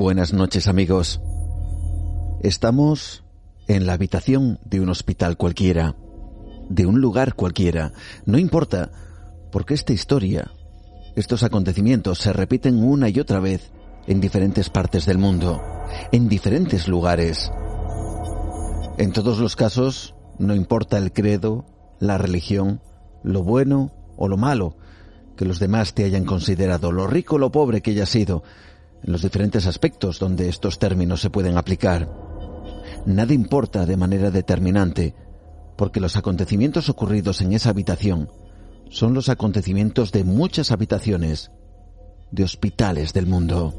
Buenas noches amigos. Estamos en la habitación de un hospital cualquiera, de un lugar cualquiera, no importa, porque esta historia, estos acontecimientos se repiten una y otra vez en diferentes partes del mundo, en diferentes lugares. En todos los casos, no importa el credo, la religión, lo bueno o lo malo que los demás te hayan considerado, lo rico o lo pobre que hayas sido, en los diferentes aspectos donde estos términos se pueden aplicar. Nada importa de manera determinante, porque los acontecimientos ocurridos en esa habitación son los acontecimientos de muchas habitaciones de hospitales del mundo.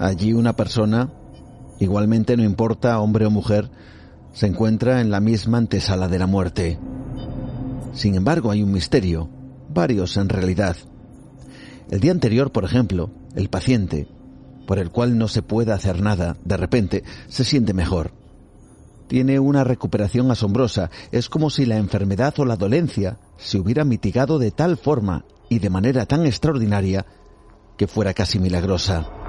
Allí una persona, igualmente no importa hombre o mujer, se encuentra en la misma antesala de la muerte. Sin embargo, hay un misterio, varios en realidad. El día anterior, por ejemplo, el paciente, por el cual no se puede hacer nada, de repente se siente mejor. Tiene una recuperación asombrosa, es como si la enfermedad o la dolencia se hubiera mitigado de tal forma y de manera tan extraordinaria que fuera casi milagrosa.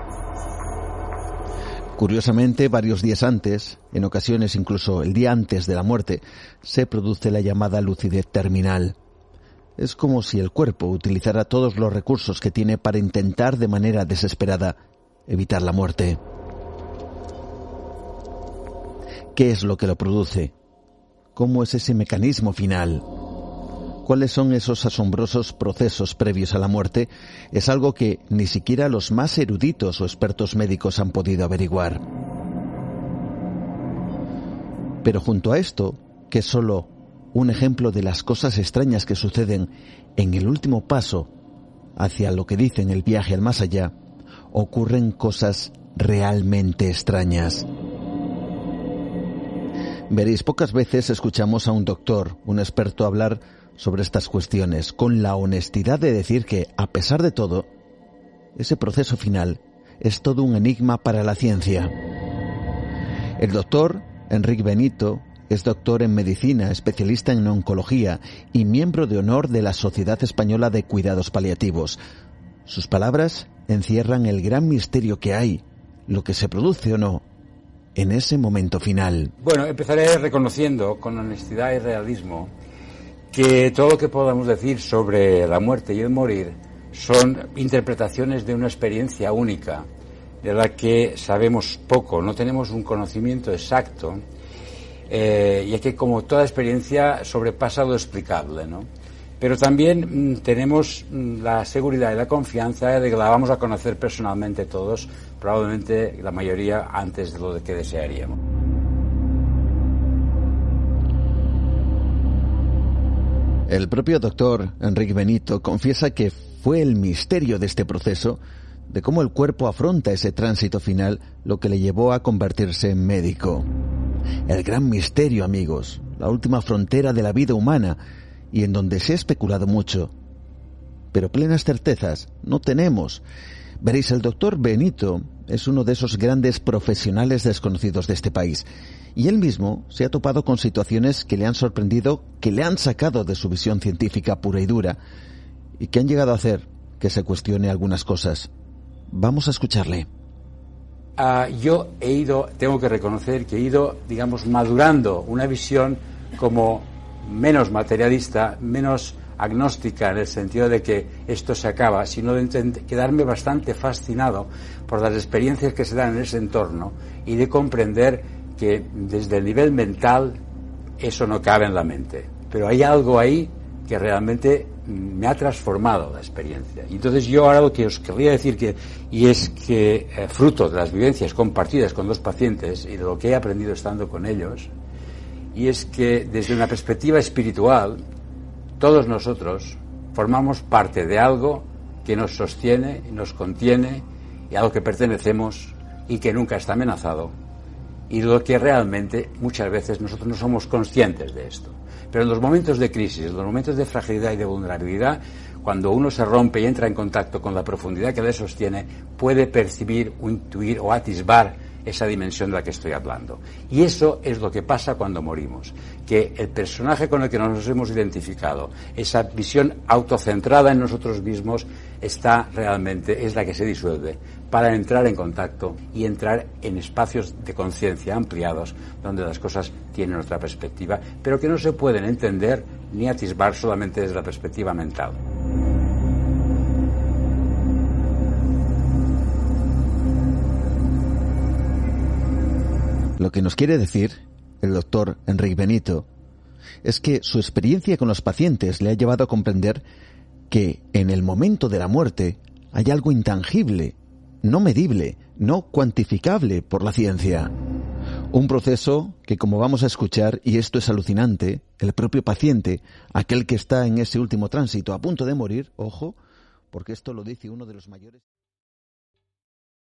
Curiosamente, varios días antes, en ocasiones incluso el día antes de la muerte, se produce la llamada lucidez terminal. Es como si el cuerpo utilizara todos los recursos que tiene para intentar de manera desesperada evitar la muerte. ¿Qué es lo que lo produce? ¿Cómo es ese mecanismo final? Cuáles son esos asombrosos procesos previos a la muerte es algo que ni siquiera los más eruditos o expertos médicos han podido averiguar. Pero junto a esto, que es solo un ejemplo de las cosas extrañas que suceden en el último paso hacia lo que dicen el viaje al más allá, ocurren cosas realmente extrañas. Veréis, pocas veces escuchamos a un doctor, un experto hablar sobre estas cuestiones con la honestidad de decir que, a pesar de todo, ese proceso final es todo un enigma para la ciencia. El doctor Enrique Benito es doctor en medicina, especialista en oncología y miembro de honor de la Sociedad Española de Cuidados Paliativos. Sus palabras encierran el gran misterio que hay, lo que se produce o no, en ese momento final. Bueno, empezaré reconociendo con honestidad y realismo que todo lo que podamos decir sobre la muerte y el morir son interpretaciones de una experiencia única, de la que sabemos poco, no tenemos un conocimiento exacto, eh, ya que como toda experiencia sobrepasa lo explicable, ¿no? Pero también mm, tenemos mm, la seguridad y la confianza de que la vamos a conocer personalmente todos, probablemente la mayoría antes de lo que desearíamos. El propio doctor Enrique Benito confiesa que fue el misterio de este proceso, de cómo el cuerpo afronta ese tránsito final, lo que le llevó a convertirse en médico. El gran misterio, amigos, la última frontera de la vida humana, y en donde se ha especulado mucho. Pero plenas certezas no tenemos. Veréis, el doctor Benito es uno de esos grandes profesionales desconocidos de este país y él mismo se ha topado con situaciones que le han sorprendido, que le han sacado de su visión científica pura y dura y que han llegado a hacer que se cuestione algunas cosas. Vamos a escucharle. Ah, yo he ido, tengo que reconocer que he ido, digamos, madurando una visión como menos materialista, menos agnóstica en el sentido de que esto se acaba, sino de quedarme bastante fascinado por las experiencias que se dan en ese entorno y de comprender que desde el nivel mental eso no cabe en la mente. Pero hay algo ahí que realmente me ha transformado la experiencia. Y entonces yo ahora lo que os querría decir que, y es que eh, fruto de las vivencias compartidas con dos pacientes y de lo que he aprendido estando con ellos, y es que desde una perspectiva espiritual, todos nosotros formamos parte de algo que nos sostiene, nos contiene y a lo que pertenecemos y que nunca está amenazado. Y lo que realmente muchas veces nosotros no somos conscientes de esto. Pero en los momentos de crisis, en los momentos de fragilidad y de vulnerabilidad, cuando uno se rompe y entra en contacto con la profundidad que le sostiene, puede percibir, intuir o atisbar esa dimensión de la que estoy hablando. Y eso es lo que pasa cuando morimos, que el personaje con el que nos hemos identificado, esa visión autocentrada en nosotros mismos, está realmente, es la que se disuelve para entrar en contacto y entrar en espacios de conciencia ampliados donde las cosas tienen otra perspectiva, pero que no se pueden entender ni atisbar solamente desde la perspectiva mental. Lo que nos quiere decir el doctor Enrique Benito es que su experiencia con los pacientes le ha llevado a comprender que en el momento de la muerte hay algo intangible, no medible, no cuantificable por la ciencia. Un proceso que, como vamos a escuchar, y esto es alucinante, el propio paciente, aquel que está en ese último tránsito a punto de morir, ojo, porque esto lo dice uno de los mayores.